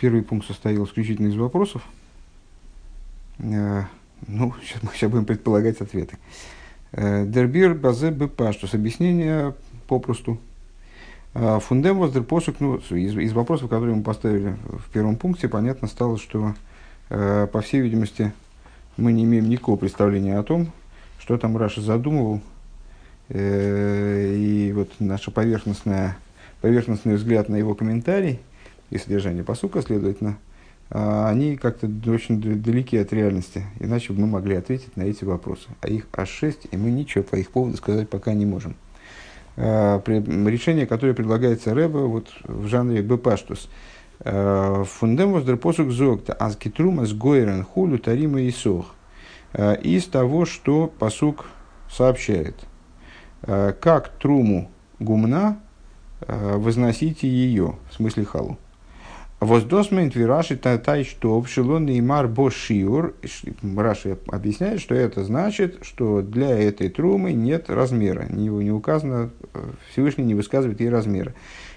Первый пункт состоял исключительно из вопросов. Э, ну, сейчас мы сейчас будем предполагать ответы. Э, Дербир базе бепаштус. Объяснение попросту. Э, фундем воздер посук, ну, из, из вопросов, которые мы поставили в первом пункте, понятно стало, что, по всей видимости, мы не имеем никакого представления о том, что там Раша задумывал. И вот поверхностная, поверхностный взгляд на его комментарий и содержание посука, следовательно, а, они как-то очень далеки от реальности. Иначе бы мы могли ответить на эти вопросы. А их аж шесть, и мы ничего по их поводу сказать пока не можем. А, решение, которое предлагается Рэба вот, в жанре Бепаштус. А, Фундем воздер посук зогта азкитрума с гойрен хулю тарима и сох. Из того, что посук сообщает. Как труму гумна возносите ее, в смысле халу. Воздосмент вираши тай что шилон и мар бошиур. Раши объясняет, что это значит, что для этой трумы нет размера. Не, не указано, Всевышний не высказывает ей размера.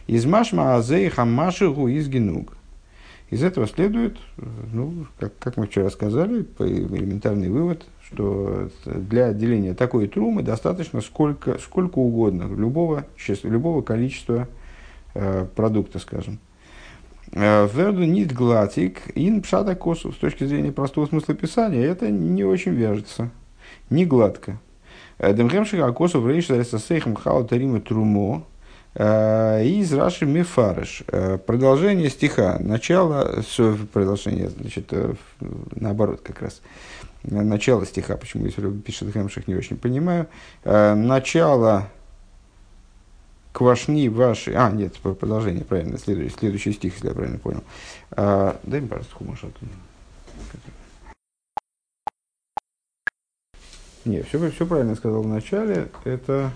Из машма азей хамашигу из генуг. Из этого следует, ну, как, как мы вчера сказали, элементарный вывод, что для отделения такой трумы достаточно сколько, сколько угодно, любого, любого количества э, продукта, скажем. Э, Верду нит глатик ин пшата косу. С точки зрения простого смысла писания, это не очень вяжется. Не гладко. Э, Демхемшик акосу в рейш сейхам хау тарима трумо. Э, из Раши Мефарыш. Продолжение стиха. Начало, продолжение, значит, наоборот как раз. Начало стиха, почему если пишет Хемших, не очень понимаю. Начало квашни ваши... А, нет, продолжение, правильно, следующий, следующий стих, если я правильно понял. А, дай мне, пожалуйста, хумаш оттуда. Не, все, все правильно сказал в начале. Это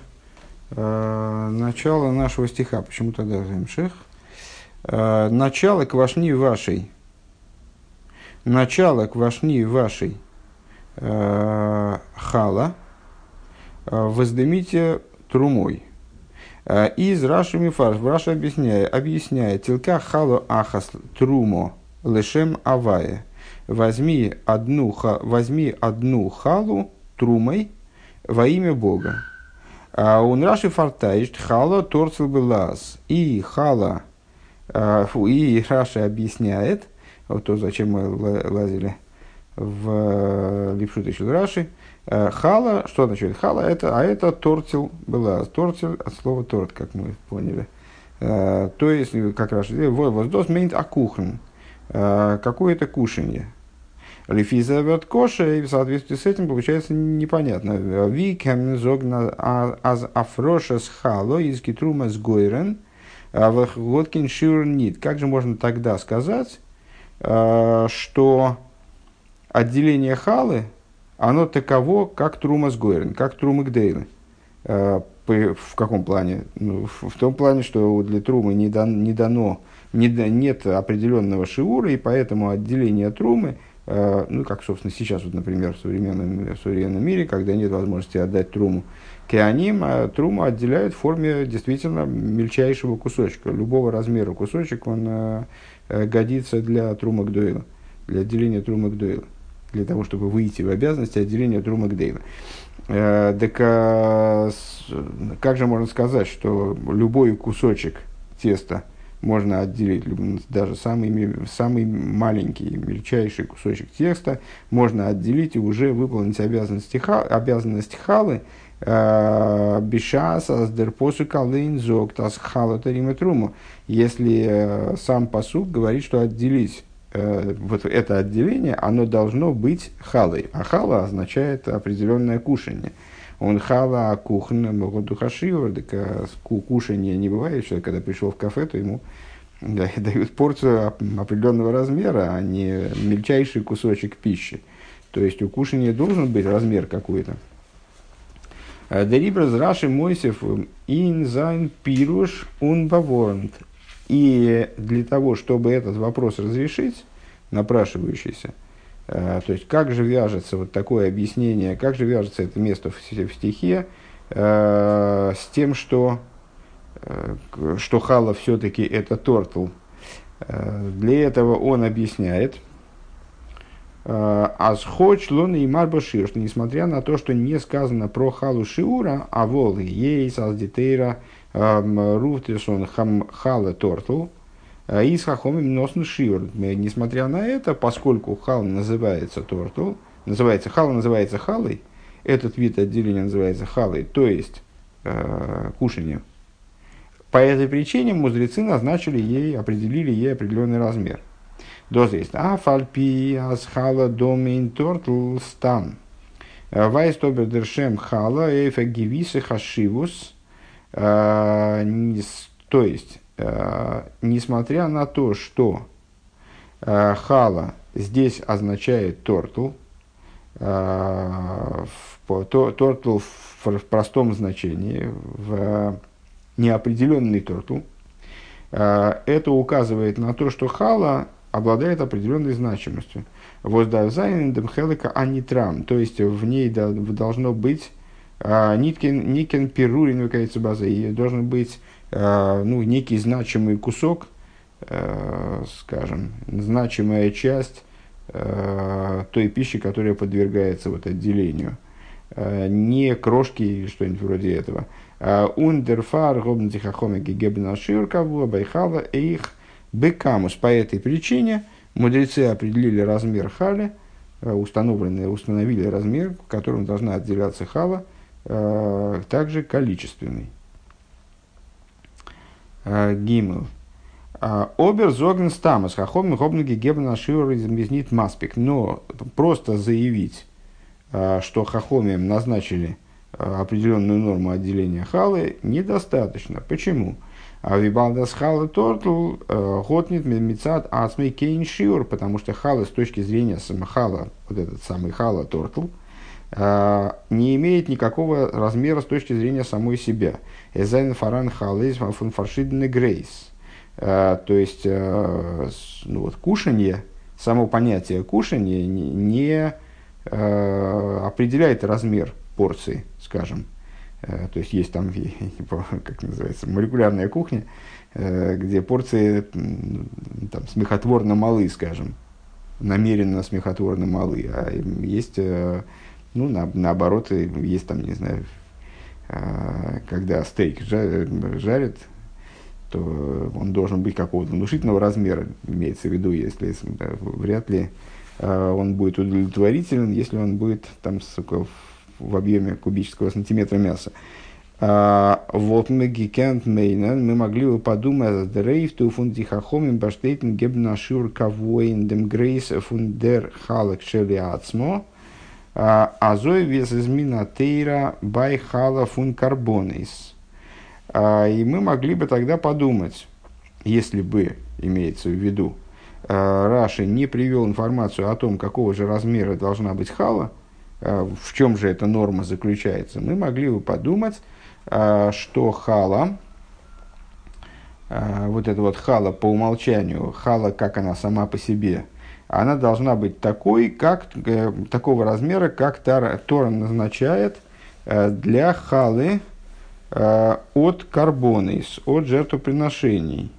э, начало нашего стиха. Почему тогда Земших? Э, начало квашни вашей. Начало квашни вашей э, хала э, воздымите трумой. Э, из Раши Мифарш, Раша объясняет, объясняет, טול חלה אחת תרומה לשם הוי׳. Возьми одну, возьми одну халу трумой во имя Бога. און רש״י פארטייטשט חלה טורטל בלע״ז. И хала, э, фу, и Раши объясняет, вот то, зачем мы лазили в э, Липшут еще Раши, хала, что значит хала? Это, а это тортил была. Тортил от слова торт, как мы поняли. Э, то есть, как раз, воздос мейнт акухн. Э, какое-то кушанье. Лифиза вет коша, и в соответствии с этим получается непонятно. Викем зогна аз афроша с хало из китрума с гойрен, водкин шир нит. Как же можно тогда сказать, что отделение халы – оно таково, как Трума с Гойрен, как Трума Гдейлы. Э, в каком плане? Ну, в том плане, что для Трумы не, дан, не дано, не, нет определенного шиура, и поэтому отделение Трумы, э, ну, как, собственно, сейчас, вот, например, в современном, в современном мире, когда нет возможности отдать Труму, Кеаним, а Труму отделяют в форме действительно мельчайшего кусочка. Любого размера кусочек, он годится для Трума Гдойла, для отделения Трума Гдойла для того, чтобы выйти в обязанности отделения Трума Гдейла. Э, так а, как же можно сказать, что любой кусочек теста можно отделить, даже самый, самый маленький, мельчайший кусочек теста можно отделить и уже выполнить обязанности, обязанность халы, э, Бишаса с дерпосу калейн зог тас хала труму. Если э, сам посуд говорит, что отделить Э, вот это отделение, оно должно быть халой. А хала означает определенное кушание. Он хала, кухня, духашивар, так кушание не бывает. Человек, когда пришел в кафе, то ему дают порцию определенного размера, а не мельчайший кусочек пищи. То есть у кушания должен быть размер какой-то. Э, דעריבער איז רש״י מוסיף אין זיין פירוש און באווארנט. И для того, чтобы этот вопрос разрешить, напрашивающийся, э, то есть как же вяжется вот такое объяснение, как же вяжется это место в, стихе э, с тем, что, э, что хала все-таки это טורטל, Для этого он объясняет, Азхоч лон и марбашир, несмотря на то, что не сказано про халу шиура, а вол ейс аздитейра руфтесон хам хала тортл, и с хахомим носн шиур. Несмотря на это, поскольку хал называется тортл, называется хала называется халой, этот вид отделения называется халой, то есть э, кушанием. По этой причине мудрецы назначили ей, определили ей определенный размер. Доза есть. А фальпи асхала домин тортл стан. Вайстобер дершем хала эйфа гивисы хашивус. То есть, несмотря на то, что хала здесь означает тортл, тортл в простом значении, в неопределенный тортл, это указывает на то, что хала обладает определенной значимостью. Воздавзайнендем хелека анитрам, то есть в ней должно быть а, ниткин, никен перурин выкается база, и должен быть а, ну, некий значимый кусок, а, скажем, значимая часть той пищи, которая подвергается вот отделению. Не крошки или что-нибудь вроде этого. Ундерфар гобнтихахоме гегебна ширкаву байхала их Бекамус по этой причине мудрецы определили размер хали, установленные, установили размер, в котором должна отделяться хала, также количественный. Э, гимл. Обер зогн стамас хахом хобнуги гебна шиур измезнит маспик. Но просто заявить, что חכמים назначили определенную норму отделения халы, недостаточно. Почему? וויבאלד אז חלה טורטל э, האט ניט מצד עצמו קיין שיעור, потому что хала с точки зрения хала, вот этот самый хала טורטל, э, не имеет никакого размера с точки зрения самой себя. עס זיינען פאראן חלות פון גרייס. Э, то есть, ну вот, кушанье, само понятие кушанье не определяет размер порции, скажем. Э, то есть есть там, как называется, молекулярная кухня, э, где порции там, смехотворно малы, скажем, намеренно смехотворно малы. А есть, э, ну, на, наоборот, есть там, не знаю, когда стейк жарят, то он должен быть какого-то внушительного размера, имеется в виду, если вряд ли он будет удовлетворителен, если он будет там в объеме кубического сантиметра мяса. А, вот мы гикент мейнен, мы могли бы подумать, дрейф ту фун дихахомим баштейтен гебна шур кавоин дем грейс фун дер халак шели ацмо, азой вес измина тейра бай хала фун карбонис. А, и мы могли бы тогда подумать, если бы, имеется в виду, а, Раши не привел информацию о том, какого же размера должна быть хала, в чем же эта норма заключается, мы могли бы подумать, что хала, вот эта вот хала по умолчанию, хала, как она сама по себе, она должна быть такой, как, такого размера, как Тора назначает для халы от карбонис, от жертвоприношений.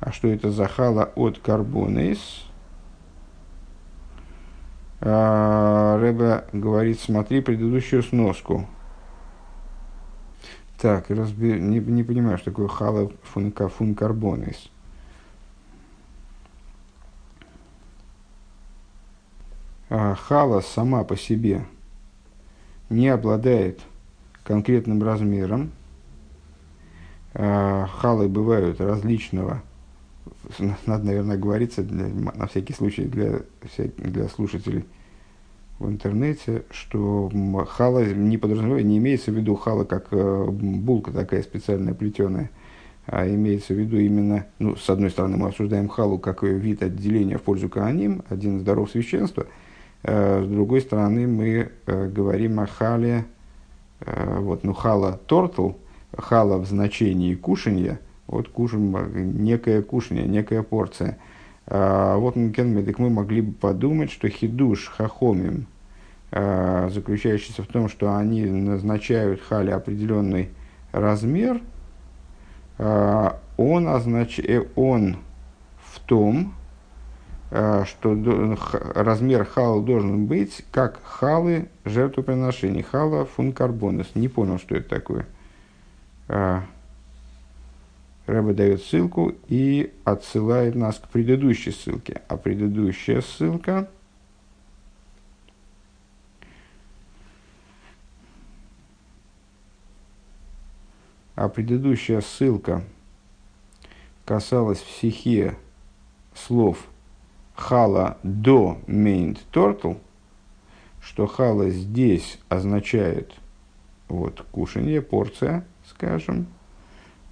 А что это за хала от карбонис? А, Рэбе говорит, смотри предыдущую сноску. Так, разбер... не, не понимаю, что такое хала фун, фун карбонис. Хала сама по себе не обладает конкретным размером. А, халы бывают различного надо, наверное, говориться для, на всякий случай для, для слушателей в интернете, что хала не подразумевает, не имеется в виду хала как э, булка такая специальная плетеная, а имеется в виду именно, ну, с одной стороны, мы обсуждаем халу как вид отделения в пользу кааним, один из даров священства, с другой стороны, мы э, говорим о хале, вот, ну, хала тортл, хала в значении кушанья – вот кушаем, некое кушание, некая порция. А, вот так мы могли бы подумать, что хидуш хахомим, заключающийся в том, что они назначают хали определенный размер, а, он, означ... Э, он том, э, что размер хала должен быть как халы жертвоприношений. Хала функарбонус. Не понял, что это такое. Э, Рэба дает ссылку и отсылает нас к предыдущей ссылке. А предыдущая ссылка а предыдущая ссылка касалась в стихе слов хала до мейнт тортл, что хала здесь означает вот, кушанье, порция, скажем,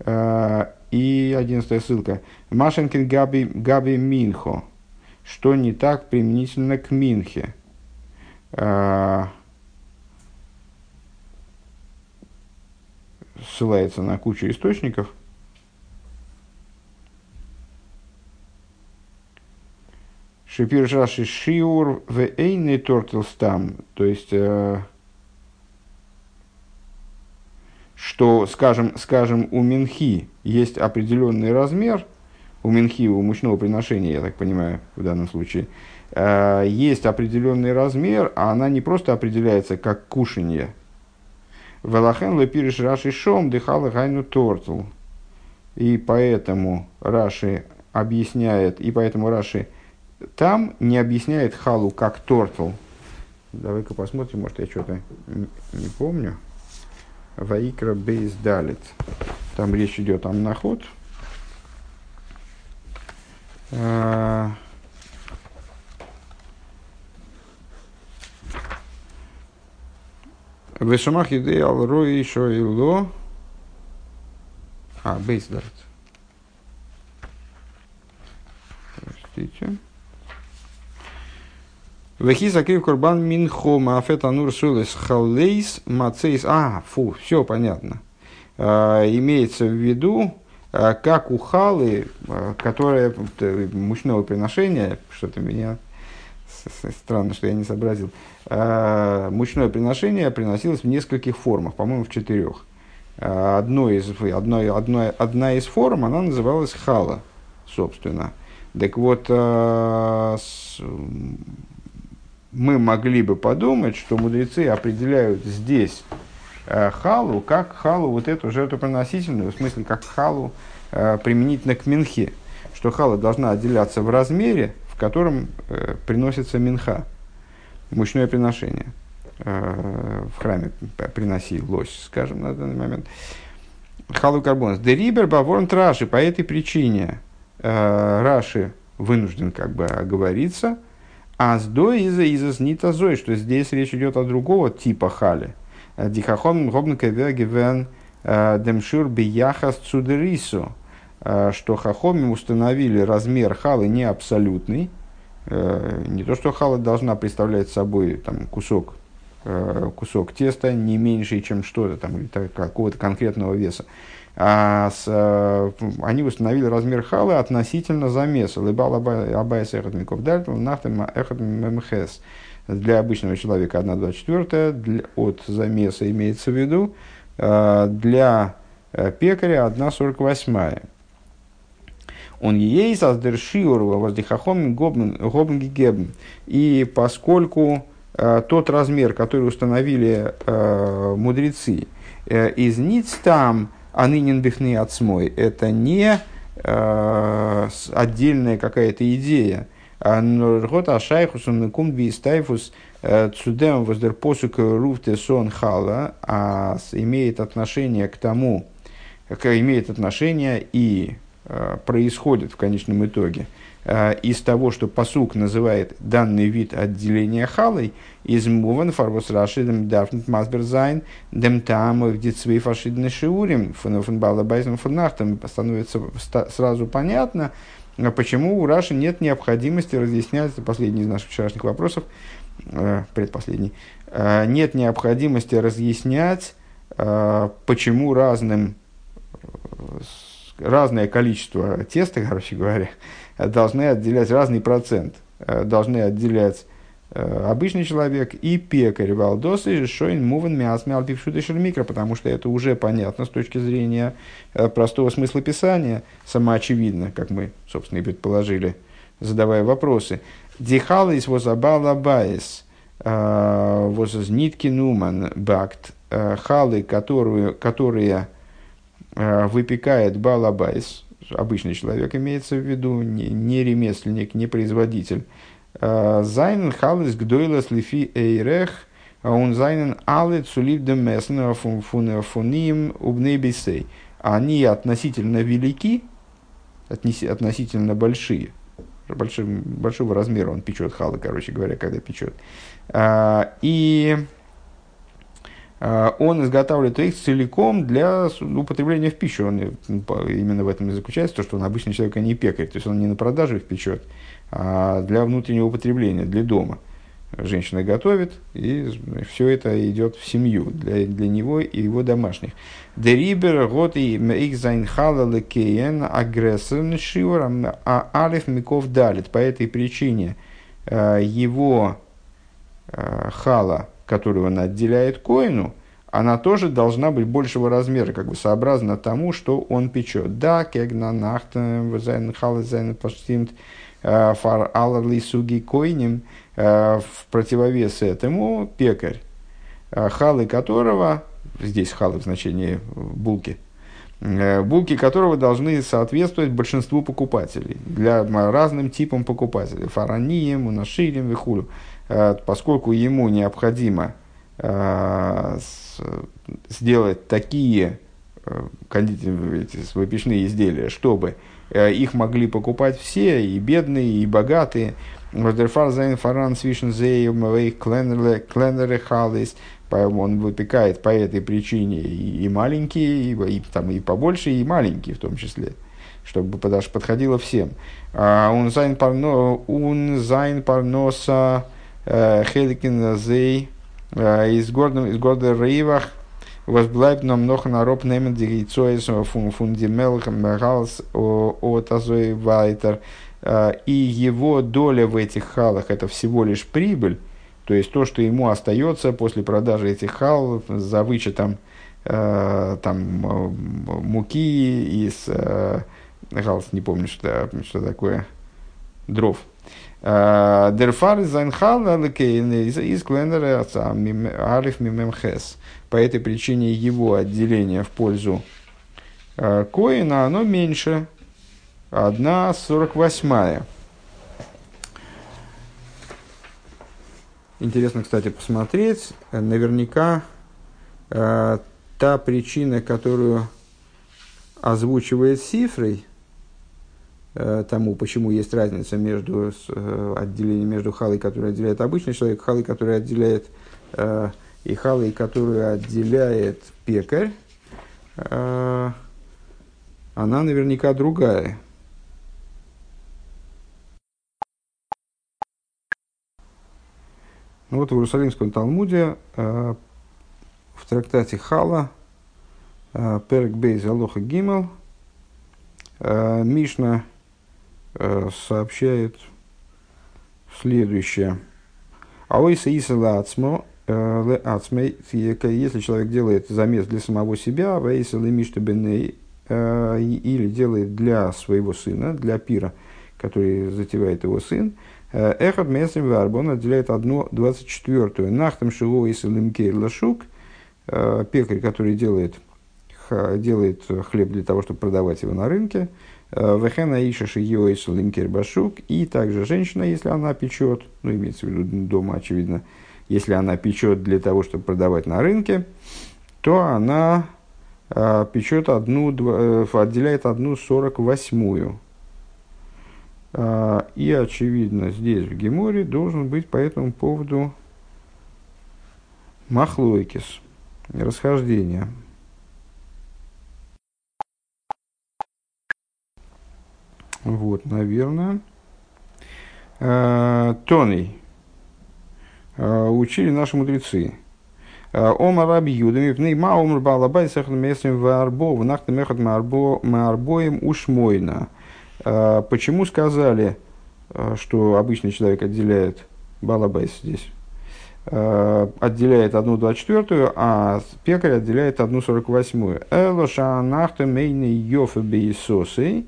а, и одиннадцатая ссылка. Машенкин Габи, Габи Минхо. Что не так применительно к Минхе? А, ссылается на кучу источников. Шипир Шиур в Эйный Тортелстам. То есть, э, что, скажем, скажем, у Минхи есть определенный размер, у Минхи, у мучного приношения, я так понимаю, в данном случае, э, есть определенный размер, а она не просто определяется как кушанье. Велахен лепириш Раши Шом дыхала гайну тортл. И поэтому Раши объясняет, и поэтому Раши там не объясняет халу как тортл. Давай-ка посмотрим, может я что-то не помню. Ваикра Бейс Далит. Там речь идет о наход. А, Вешамах идей алрой еще и. А, Бейс Далит. Простите. Вехи закрив курбан минхо мафет анур сулес халлейс мацейс. А, фу, все понятно. А, имеется в виду, а, как у халы, а, которое мучного приношения, что-то меня странно, что я не сообразил, мучное приношение приносилось в нескольких формах, по-моему, в четырех. Одно из, одно, одно, одна из форм, она называлась хала, собственно. Так вот, мы могли бы подумать, что мудрецы определяют здесь э, халу как халу, вот эту жертвоприносительную, в смысле, как халу э, применительно к минхе, что хала должна отделяться в размере, в котором э, приносится минха, мучное приношение. Э, в храме приносилось, скажем, на данный момент. Халу карбонс. Дерибер баворн траши. По этой причине э, Раши вынужден как бы оговориться – а с до из из нита зой, что здесь речь идет о другого типа хали. Дихахон гобнка вегевен э, демшур бияхас цудерису, э, что хахоми установили размер халы не абсолютный, э, не то, что хала должна представлять собой там, кусок, кусок теста не меньше, чем что-то там, или какого-то конкретного веса, а с, э, они установили размер халы относительно замеса. Лыбал абайс эхот миков дальтом, нафтем эхот ммхс. Для обычного человека 1,24, от замеса имеется в виду, э, для э, пекаря 1,48. Он ей создершиурова воздихахом гобн гебн. И поскольку тот размер, который установили мудрецы, из ниц там а нынен бифны отсмой. Это не э, отдельная какая-то идея. А Норгот Ашайхус он кум бистайфус э, цудем воздерпосук руфте сон хала, а имеет отношение к тому, имеет отношение и э, происходит в конечном итоге из того, что посук называет данный вид отделения халой, из муван фарвос рашидом дафнет масберзайн, дем там в дитсвей фашидный шиурим, фон балабайзен фонахтом, становится сразу понятно, а почему у Раши нет необходимости разъяснять, это последний из наших вчерашних вопросов, э, предпоследний, э, нет необходимости разъяснять, почему разным, разное количество теста, короче говоря, должны отделять разный процент, э, должны отделять Э, обычный человек и пекарь валдосы шоин муван мясмял пившуты микро, потому что это уже понятно с точки зрения э, простого смысла писания, самоочевидно, как мы, собственно, и предположили, задавая вопросы. Дихалис возабала вознитки нуман бакт, халы, которую, которые выпекает балабайс, обычный человек имеется в виду, не, не ремесленник, не производитель, Зайнен халес гдойлас лифи эйрех, он зайнен але цулив демесн фуним убнебисей. Они относительно велики, относительно большие, большим, большого размера он печет халы, короче говоря, когда печет. И он изготавливает их целиком для употребления в пищу. Он именно в этом и заключается, то, что он обычный человек, а не пекарь. То есть он не на продажу их печет, а для внутреннего употребления, для дома. Женщина готовит, и все это идет в семью, для, для него и его домашних. Дерибер год и зайнхала лекеен агрессор шивором, а алиф миков далит. По этой причине э, его э, хала, которую он отделяет коину, она тоже должна быть большего размера, как бы сообразно тому, что он печет. Да, кегна нахтен, зайн хала зайн паштимт, Э, фар аларли суги койним, э, в противовес этому пекарь, э, халы которого, здесь халы в значении булки, булки которого должны соответствовать большинству покупателей, для разным типам покупателей, фаранием, унашилем, вихулю, поскольку ему необходимо сделать такие кондитерные выпечные изделия, чтобы Э, их могли покупать все, и бедные, и богатые. Он выпекает по этой причине и маленькие, и, и, там, и побольше, и маленькие в том числе чтобы подходило всем. Парно, он зайн парноса э, хеликин зей э, из города из города Рейвах was bleibt нам noch на роб немен дигейцоис фун фундимелхам галс от азой вайтер. И его доля в этих халах это всего лишь прибыль, то есть то, что ему остается после продажи этих хал за вычетом э, там муки из э, галс, не помню, что, что такое, дров. דערפאר זיין חלה איז קלענער א׳ ממ״ח по этой причине его отделение в пользу э, коина, оно меньше, 1,48. Интересно, кстати, посмотреть. Наверняка э, та причина, которую озвучивает цифрой, э, тому, почему есть разница между э, отделением между халой, который отделяет обычный человек, халой, который отделяет э, и халой, которую отделяет пекарь, э, она наверняка другая. Ну вот в Иерусалимском Талмуде э, в трактате Хала э, Перек Бейз Алоха Гимел Мишна сообщает следующее. Аойса Исала Ацмо если человек делает замес для самого себя, э, или делает для своего сына, для пира, который затевает его сын, э, Эхот Месим Варб, он отделяет одну двадцать четвертую. Нахтам Шиво и Салимкейр Лашук, э, пекарь, который делает, делает хлеб для того, чтобы продавать его на рынке, Вехена Иша Шио и Салимкейр Башук, и также женщина, если она печет, ну, имеется в виду дома, очевидно, если она печет для того, чтобы продавать на рынке, то она э, печет одну, э, отделяет одну сорок восьмую. Э, и, очевидно, здесь, в Геморе, должен быть по этому поводу махлойкис, расхождение. Вот, наверное. Э, Тоний. Э, учили наши мудрецы. Э, Ома раби юдами, в ней маумр балабай сахн местным в нахта мехат маарбоем ушмойна. Почему сказали, что обычный человек отделяет Балабайс здесь, отделяет одну двадцать четвертую, а пекарь отделяет одну сорок восьмую. Элоша нахта мейны йофе бейсосей,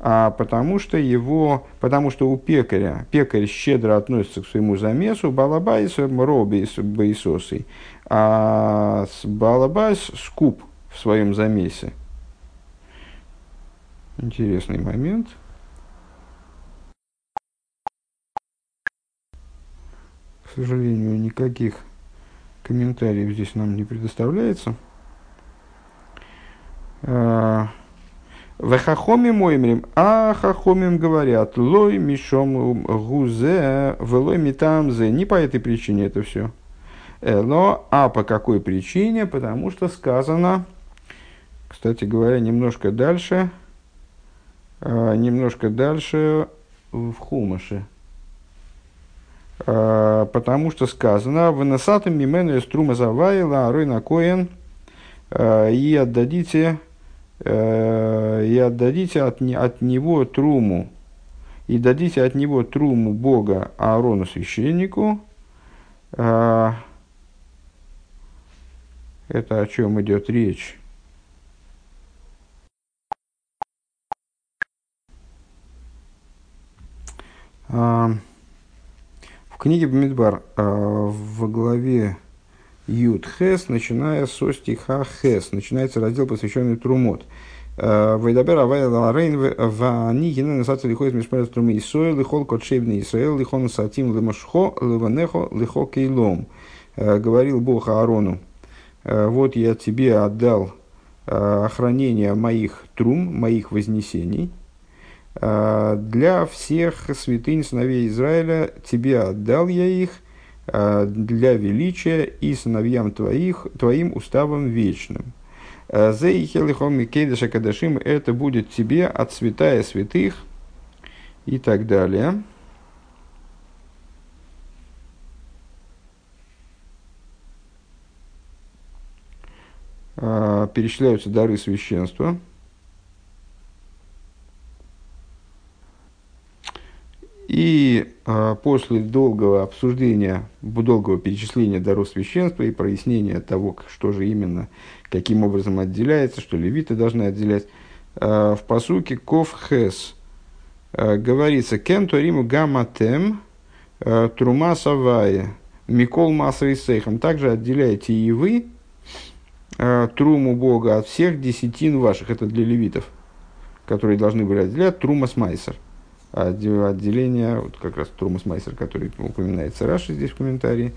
а потому что его, потому что у пекаря, пекарь щедро относится к своему замесу, балабайс роби бейсосей, а балабайс скуп в своем замесе. Интересный момент – к сожалению, никаких комментариев здесь нам не предоставляется. А, Вехахоми моймрим, а хахомим говорят, лой мишом гузе, велой митамзе. Не по этой причине это все. Но, а по какой причине? Потому что сказано, кстати говоря, немножко дальше, а, немножко дальше в Хумаше – Э, потому что сказано в насатом мимену струма завайла ройна коен э, и отдадите э, и отдадите от, от него труму и дадите от него труму Бога Аарону священнику. Это о чем идет речь? Um... В книге Бамидбар э, в главе Юд Хес, начиная со стиха Хес, начинается раздел, посвященный Трумот. Э, Вайдабер Авай Ларейн Вани Генен Насаци Лихо из Мишмарес Трумы Исоэ Лихол Котшевни Исраэл Лихон Сатим Лимашхо Ливанехо Лихо Кейлом. Э, говорил Бог Аарону, вот я тебе отдал охранение моих трум, моих вознесений – для всех святынь сыновей Израиля тебе отдал я их для величия и сыновьям твоих, твоим уставом вечным. А, Зейхелихом и Кейдаша Кадашим это будет тебе от святая святых и так далее. Перечисляются дары священства – И э, после долгого обсуждения, долгого перечисления даров священства и прояснения того, что же именно, каким образом отделяется, что левиты должны отделять, э, в посуке Ков Хес э, говорится «Кен ториму гаматем э, трума савая микол масой сейхам». Также отделяете и вы э, труму Бога от всех десятин ваших, это для левитов, которые должны были отделять трума майсер отделение, вот как раз Тромас Майсер, который упоминается Раши здесь в комментарии,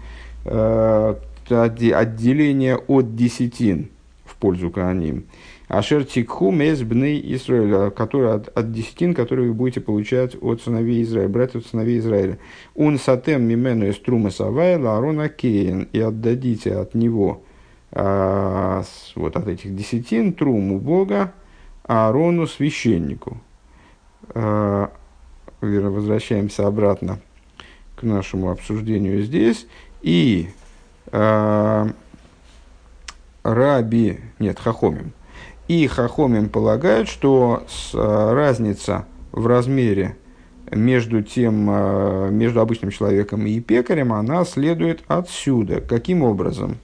э, отделение от десятин в пользу Кааним. Ашер тикху мес бней Израиля, который от, от десятин, которые вы будете получать от сыновей Израиля, брать от сыновей Израиля. Он сатем мимену из трума савайла арона кейн, и отдадите от него, а, с, вот от этих десятин, труму Бога, Аарону священнику. А, возвращаемся обратно к нашему обсуждению здесь. И э, Раби, нет, Хахомим. И Хахомим полагают, что с, э, разница в размере между, тем, э, между обычным человеком и пекарем, она следует отсюда. Каким образом?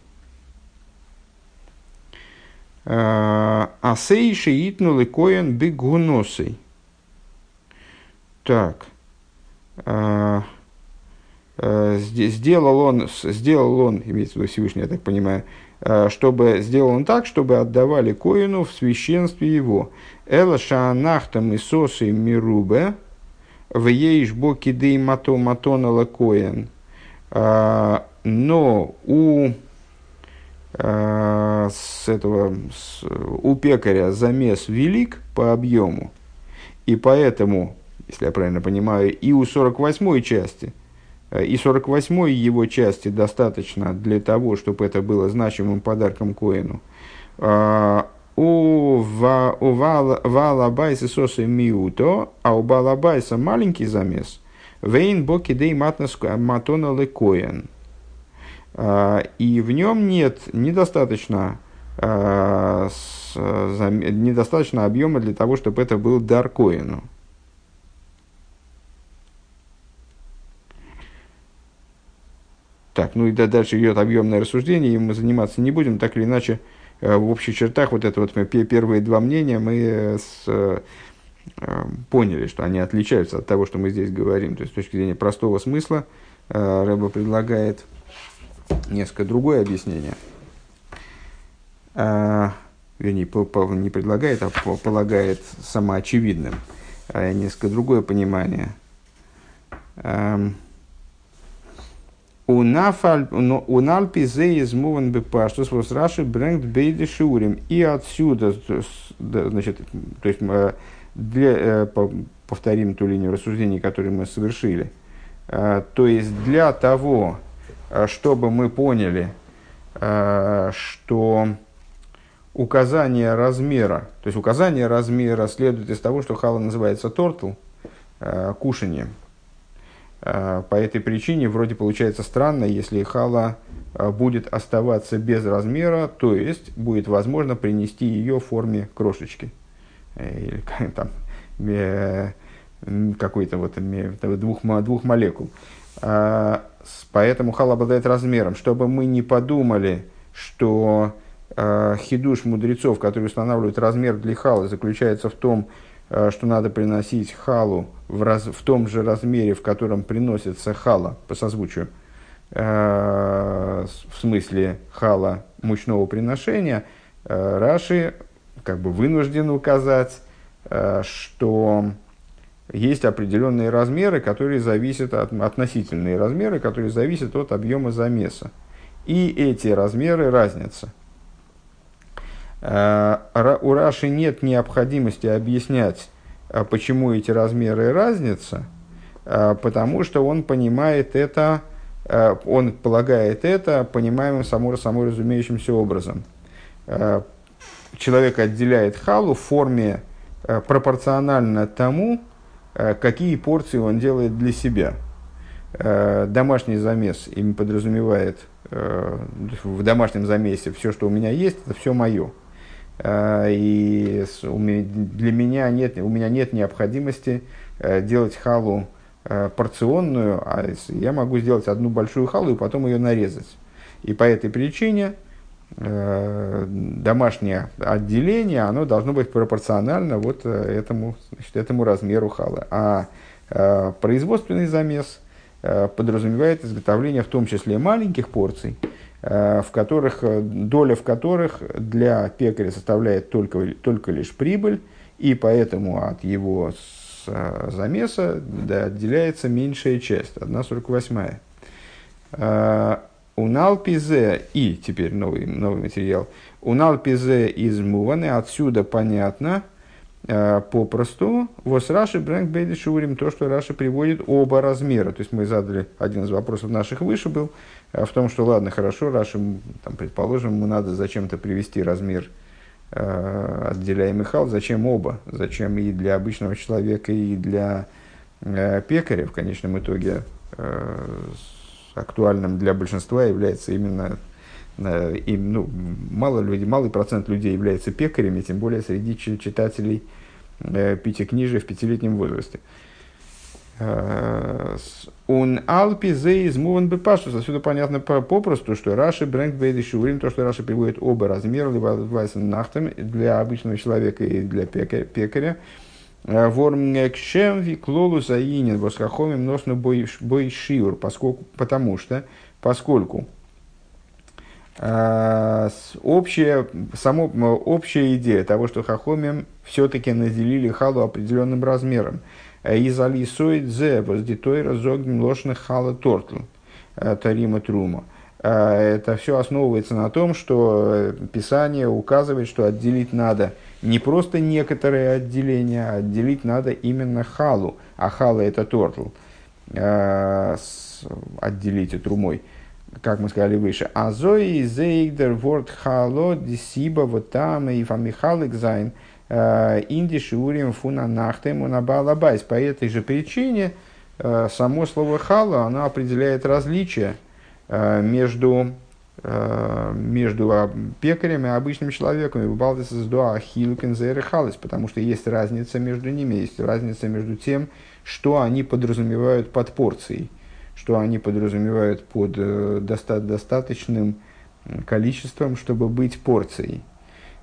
Асейши итнули коен бигуносой. Так. А, а, сделал он, сделал он, имеется в виду Всевышний, я так понимаю, а, чтобы сделал он так, чтобы отдавали коину в священстве его. Эла шаанахтам и мирубе, в ейш боки дей мато матона коин. Но у с этого, с, у пекаря замес велик по объему, и поэтому если я правильно понимаю, и у 48 части, э, и 48 его части достаточно для того, чтобы это было значимым подарком Коину. А, у Валабайса соса миуто, а у Балабайса маленький замес. Вейн боки дей матона лекоен. А, и в нем нет недостаточно, а, недостаточно объема для того, чтобы это был дар Коину. Так, ну и да, дальше идет объемное рассуждение, и мы заниматься не будем, так или иначе, э, в общих чертах вот это вот первые два мнения мы э, с, э, поняли, что они отличаются от того, что мы здесь говорим. То есть с точки зрения простого смысла Рэба предлагает несколько другое объяснение. Вернее, не предлагает, а полагает самоочевидным. Несколько другое понимание – эм, у Нальпи зе измуван бепаштус вос раши брэнгт бейды шурим. И отсюда, значит, то есть для, э, повторим ту линию рассуждений, которую мы совершили. Э, то есть для того, э, чтобы мы поняли, что указание размера, то есть указание размера следует из того, что хала называется тортл, кушанием – Э, по этой причине вроде получается странно, если хала э, будет оставаться без размера, то есть будет возможно принести ее в форме крошечки. Э, или там какой-то вот двух, двух молекул. Поэтому хала обладает размером. Чтобы мы не подумали, что хидуш мудрецов, которые устанавливают размер для хала, заключается в том, Э, что надо приносить халу в, раз, в том же размере, в котором приносится хала по созвучию, э, в смысле хала мучного приношения, э, Раши как бы вынужден указать, что есть определенные размеры, которые зависят от относительные размеры, которые зависят от объема замеса. И эти размеры разнятся – Э, у Раши нет необходимости объяснять, э, почему эти размеры разнятся, э, потому что он понимает это, он полагает это понимаемым само, само разумеющимся образом. Человек отделяет халу в форме пропорционально тому, какие порции он делает для себя. Домашний замес им подразумевает в домашнем замесе все, что у меня есть, это все мое. Э, и для меня нет, у меня нет необходимости э, делать халу э, порционную, а я могу сделать одну большую халу и потом ее нарезать. И по этой причине домашнее отделение, оно должно быть пропорционально вот этому, значит, этому размеру халы. А производственный замес подразумевает изготовление в том числе маленьких порций, в которых, э, доля в которых для пекаря составляет только, только лишь прибыль, и поэтому от его э, замеса да, отделяется меньшая часть, 1,48. Уналпизе, и теперь новый, новый материал, уналпизе из Муваны, отсюда понятно, попросту, вот Раши Брэнк Бейди Шурим, то, что Раши приводит оба размера. То есть мы задали, один из вопросов наших выше был, в том, что ладно, хорошо, Раши, там, предположим, ему надо зачем-то привести размер э, отделяемый хал, зачем оба? Зачем и для обычного человека, и для э, пекаря в конечном итоге э, актуальным для большинства является именно э, и, ну, мало людей, малый процент людей является пекарями, тем более среди читателей э, пятикнижия в пятилетнем возрасте. Он алпи зе измуван бепаштус. Отсюда понятно попросту, что Раши брэнк бейди шурим, то, что Раши приводит оба размера, либо вайсен нахтем для обычного человека и для пекаря. Э, Ворм кшем виклолу заинен восхахомим носну бой шиур, поскольку, потому что, поскольку э, общая, само, общая идея того, что хахомим все-таки наделили халу определенным размером – из алисоид зе воздитойра зогнем лошных хала тортл э, тарима трума. Э, это все основывается на том, что э, Писание указывает, что отделить надо не просто некоторые отделения, а отделить надо именно халу. А хала это тортл. Отделить от румой как мы сказали выше, азои зейгдер ворд хало дисиба вот там и фамихалик зайн – Э, Инди шиурим фуна нахтем унабалабайс. По этой же причине э, само слово хала оно определяет различия э, между, между пекарем и обычным человеком. И балдес из дуа халис, потому что есть разница между ними, есть разница между тем, что они подразумевают под порцией. что они подразумевают под э, доста- достаточным количеством, чтобы быть порцией.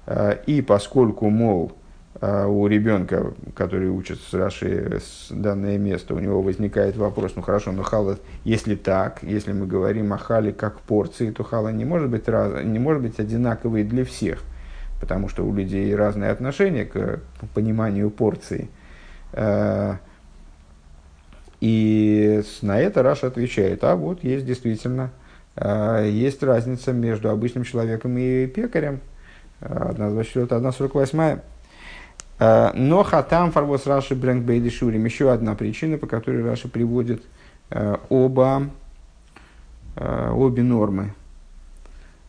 Э, и поскольку, мол, э, у ребенка, который учится с Раши с данное место, у него возникает вопрос, ну хорошо, но хала, если так, если мы говорим о хале как порции, то хала не может быть, раз, не может быть одинаковой для всех, потому что у людей разные отношения к пониманию порции. Э, и на это Раша отвечает, а вот есть действительно, есть разница между обычным человеком и пекарем – одна 24, одна 48. Э, но хатам фарвос Раши Брэнк Бейдишурим. Еще одна причина, по которой Раши приводит э, оба, э, обе нормы.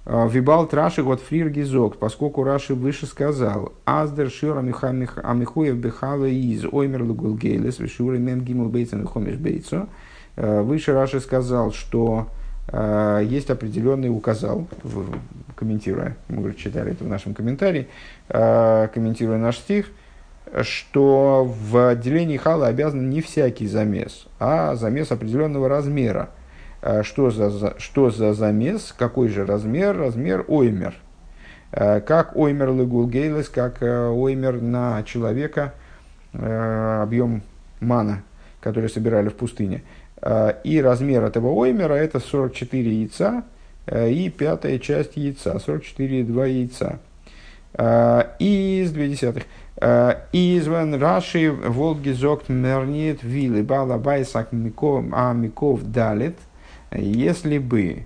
Вибал Траши вот фрир гизок, поскольку Раши выше сказал, Аздер шир амихуев бехала из оймер лугулгейлес, вишуры мем гимл бейцен хомиш бейцо. Выше Раши сказал, что Э, есть определенный, указал, комментируя, мы уже читали это в нашем комментарии, э, комментируя наш стих, что в отделении хала обязан не всякий замес, а замес определенного размера. Э, что за, что за замес, какой же размер? Размер оймер. Как оймер легулгейлес, как оймер на человека, объем мана, который собирали в пустыне – Э, и размер этого оймера это 44 яйца э, и пятая часть яйца, 44,2 яйца. Э, и из 2 десятых. Извен Раши Волги Зокт Мернит Вилы Бала Байсак А Миков Далит. Если бы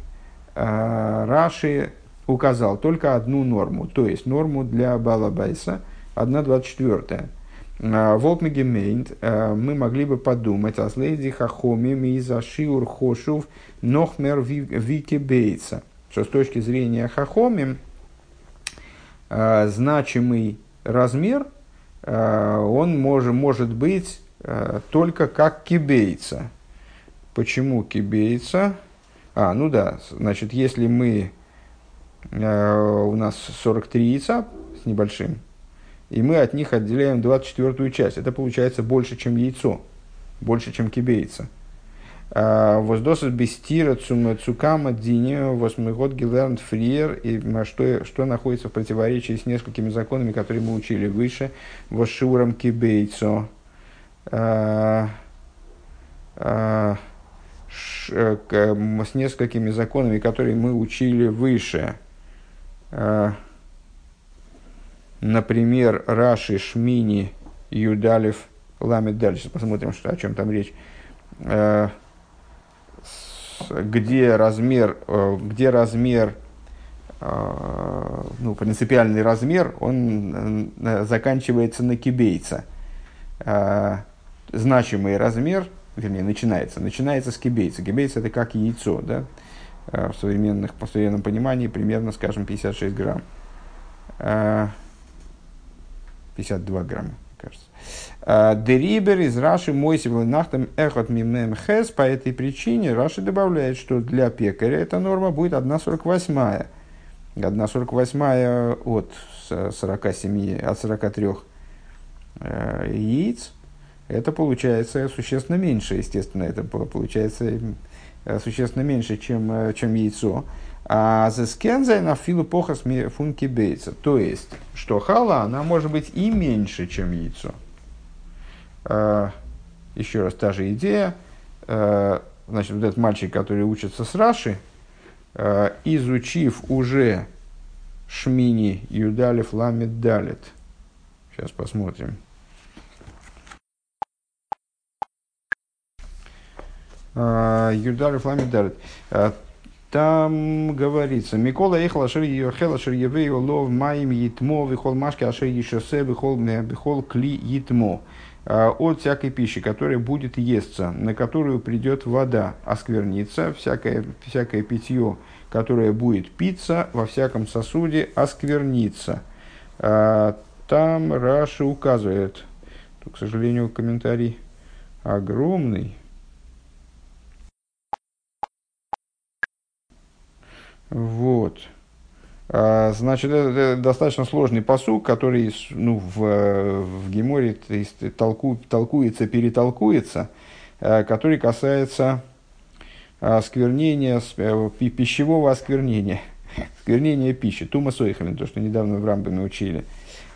Раши указал только одну норму, то есть норму для Балабайса, 1,24. А, Волтмегемейнт, а, мы могли бы подумать, а слейди хахомим и за шиур хошув нохмер вики бейца. Что с точки зрения хахомим, а, значимый размер, он может, может быть только как кибейца. Почему кибейца? А, ну да, значит, если мы, у нас 43 яйца с небольшим, и мы от них отделяем 24 часть. Это получается больше, чем яйцо, больше, чем кибейца. А, воздосит бестира цукама дине восьмигод гилернт фриер, и что, что находится в противоречии с несколькими законами, которые мы учили выше, вошуром кибейцо. А, э, с несколькими законами, которые мы учили выше. Например, Раши, Шмини, Юдалев, Ламед Дальше. Посмотрим, что, о чем там речь. Э, где размер, э, где размер, э, ну, принципиальный размер, он заканчивается на кибейца. Значимый размер, вернее, начинается, начинается с кибейца. Кибейца это как яйцо, да, в современных, по современном понимании примерно, скажем, 56 грамм. 52 грамма, Дерибер из Раши Мойси нахтам эхот мимем хес. По этой причине Раши добавляет, что для пекаря эта норма будет 1,48. 1,48 от 47, от 43 э, яиц. Это получается существенно меньше, естественно, это получается э, существенно меньше, чем, э, чем яйцо. А за скензай на филу похас функи бейца. То есть, что хала, она может быть и меньше, чем яйцо. А, еще раз, та же идея. А, значит, вот этот мальчик, который учится с Раши, а, изучив уже Шмини Юдалев Ламед Далит. Сейчас посмотрим. Юдалев Ламед Далит там говорится, Микола ехала шер ехала шер евею лов маим етмо вихол машки ашер ешосе вихол бихол кли етмо. А, от всякой пищи, которая будет естся, на которую придет вода, осквернится, всякое, всякое питье, которое будет питься, во всяком сосуде осквернится. А, там Раша указывает, тут, к сожалению, комментарий огромный, Вот. А, значит, это достаточно сложный посук, который ну, в, в Геморе толку, толкуется, перетолкуется, а, который касается осквернения, пищевого осквернения, осквернения пищи, тума сойхалин, то, что недавно в Рамбаме учили.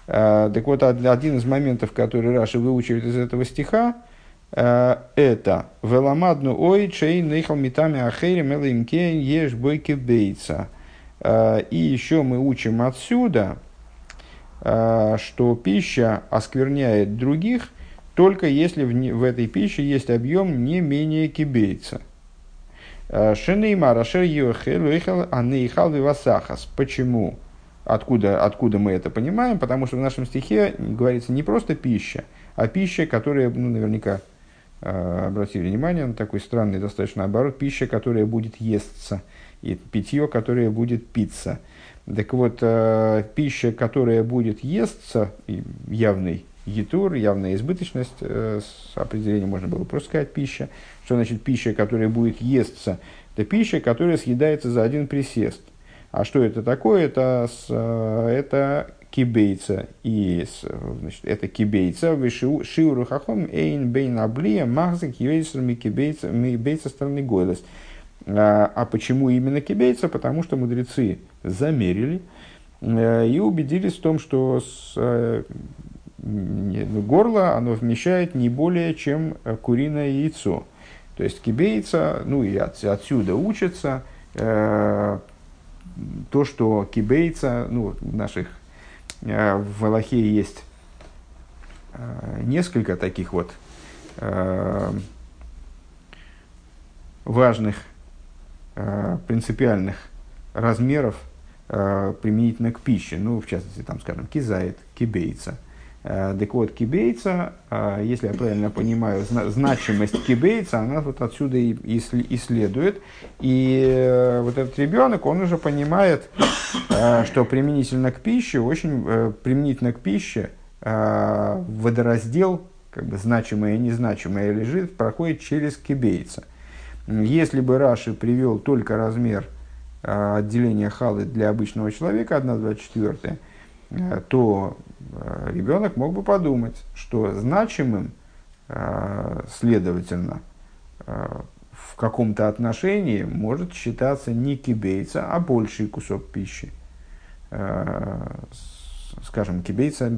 Так вот, один из моментов, который Раши выучивает из этого стиха, это «Веламадну ой чей нейхал митами ахери мелимкен еш бойки бейца». И еще мы учим отсюда, что пища оскверняет других, только если в, в этой пище есть объем не менее кибейца. Шенеймар ашер анейхал вивасахас. Почему? Откуда, откуда мы это понимаем? Потому что в нашем стихе говорится не просто пища, а пища, которая, ну, наверняка, э, обратили внимание на такой странный достаточно оборот, пища, которая будет естся, и питье, которое будет питься. Так вот, э, пища, которая будет естся, явный етур, явная избыточность, э, с определением можно было просто сказать пища. Что значит пища, которая будет естся? Это пища, которая съедается за один присест. А что это такое? Это, э, это кибейца. И значит, это кибейца. Шиуру хахом эйн бейн аблия махзак юэйсер кибейца, мибейца стороны гойлес. А, а почему именно кибейца? Потому что мудрецы замерили э, и убедились в том, что с, э, горло оно вмещает не более, чем куриное яйцо. То есть кибейца, ну и от, отсюда учатся то, что кибейца, ну, наших, э, в Аллахе есть э, несколько таких вот э, важных, принципиальных размеров применительно к пище. Ну, в частности, там, скажем, кизает, кибейца – Э, так вот, кибейца, э, если я правильно понимаю, значимость кибейца, она вот отсюда и, и, следует. И э, вот этот ребенок, он уже понимает, что применительно к пище, очень применительно к пище, водораздел, как бы значимое и незначимое лежит, проходит через кибейца. Если бы Раши привел только размер отделения халы для обычного человека, 1,24, то Э, ребенок мог бы подумать, что значимым, э, следовательно, э, в каком-то отношении может считаться не кибейца, а больший кусок пищи. Скажем, кибейца,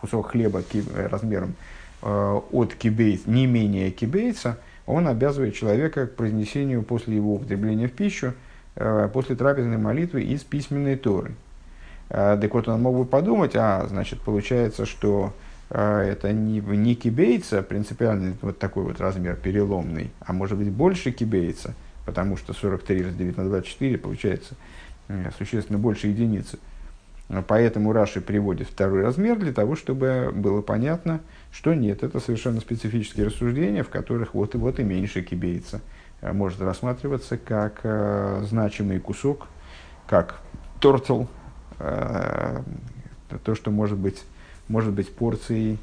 кусок хлеба размером от кибейца, не менее кибейца, он обязывает человека к произнесению после его употребления в пищу, после трапезной молитвы из письменной торы – Э, так вот, он мог бы подумать, а, значит, получается, что э, это не, не кибейца, принципиальный вот такой вот размер переломный, а может быть больше кибейца, потому что 43 разделить на 24 получается э, существенно больше единицы. Поэтому Раши приводит второй размер для того, чтобы было понятно, что нет, это совершенно специфические рассуждения, в которых вот и вот и меньше кибейца может рассматриваться как э, значимый кусок, как тортл, Э, то, что может быть, может быть порцией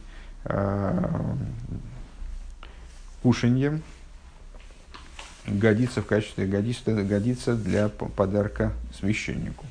э, кушаньем, годится в качестве, годится, годится для подарка священнику.